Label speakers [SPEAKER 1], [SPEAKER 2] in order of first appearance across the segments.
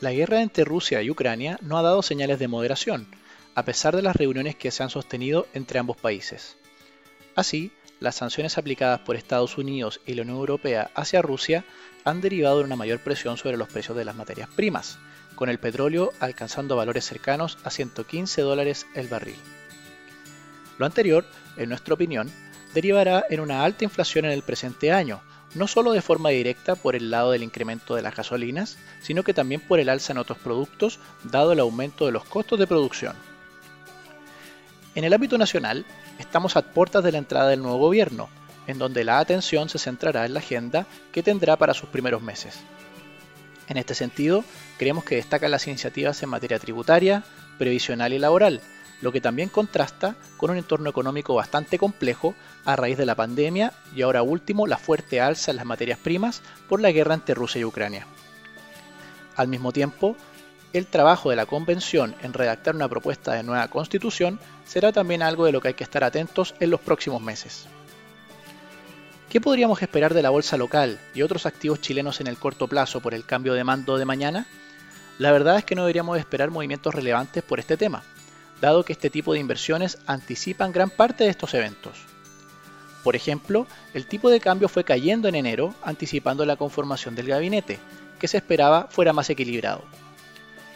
[SPEAKER 1] La guerra entre Rusia y Ucrania no ha dado señales de moderación, a pesar de las reuniones que se han sostenido entre ambos países. Así, las sanciones aplicadas por Estados Unidos y la Unión Europea hacia Rusia han derivado en una mayor presión sobre los precios de las materias primas, con el petróleo alcanzando valores cercanos a 115 dólares el barril. Lo anterior, en nuestra opinión, derivará en una alta inflación en el presente año, no solo de forma directa por el lado del incremento de las gasolinas, sino que también por el alza en otros productos, dado el aumento de los costos de producción. En el ámbito nacional, estamos a puertas de la entrada del nuevo gobierno, en donde la atención se centrará en la agenda que tendrá para sus primeros meses. En este sentido, creemos que destacan las iniciativas en materia tributaria, previsional y laboral, lo que también contrasta con un entorno económico bastante complejo a raíz de la pandemia y ahora último la fuerte alza en las materias primas por la guerra entre Rusia y Ucrania. Al mismo tiempo, el trabajo de la Convención en redactar una propuesta de nueva constitución será también algo de lo que hay que estar atentos en los próximos meses. ¿Qué podríamos esperar de la bolsa local y otros activos chilenos en el corto plazo por el cambio de mando de mañana? La verdad es que no deberíamos esperar movimientos relevantes por este tema, dado que este tipo de inversiones anticipan gran parte de estos eventos. Por ejemplo, el tipo de cambio fue cayendo en enero, anticipando la conformación del gabinete, que se esperaba fuera más equilibrado.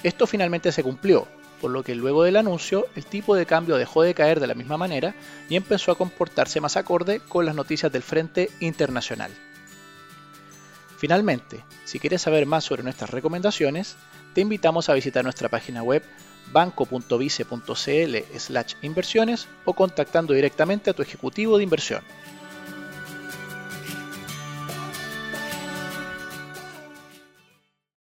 [SPEAKER 1] Esto finalmente se cumplió, por lo que luego del anuncio el tipo de cambio dejó de caer de la misma manera y empezó a comportarse más acorde con las noticias del frente internacional. Finalmente, si quieres saber más sobre nuestras recomendaciones, te invitamos a visitar nuestra página web banco.vice.cl inversiones o contactando directamente a tu ejecutivo de inversión.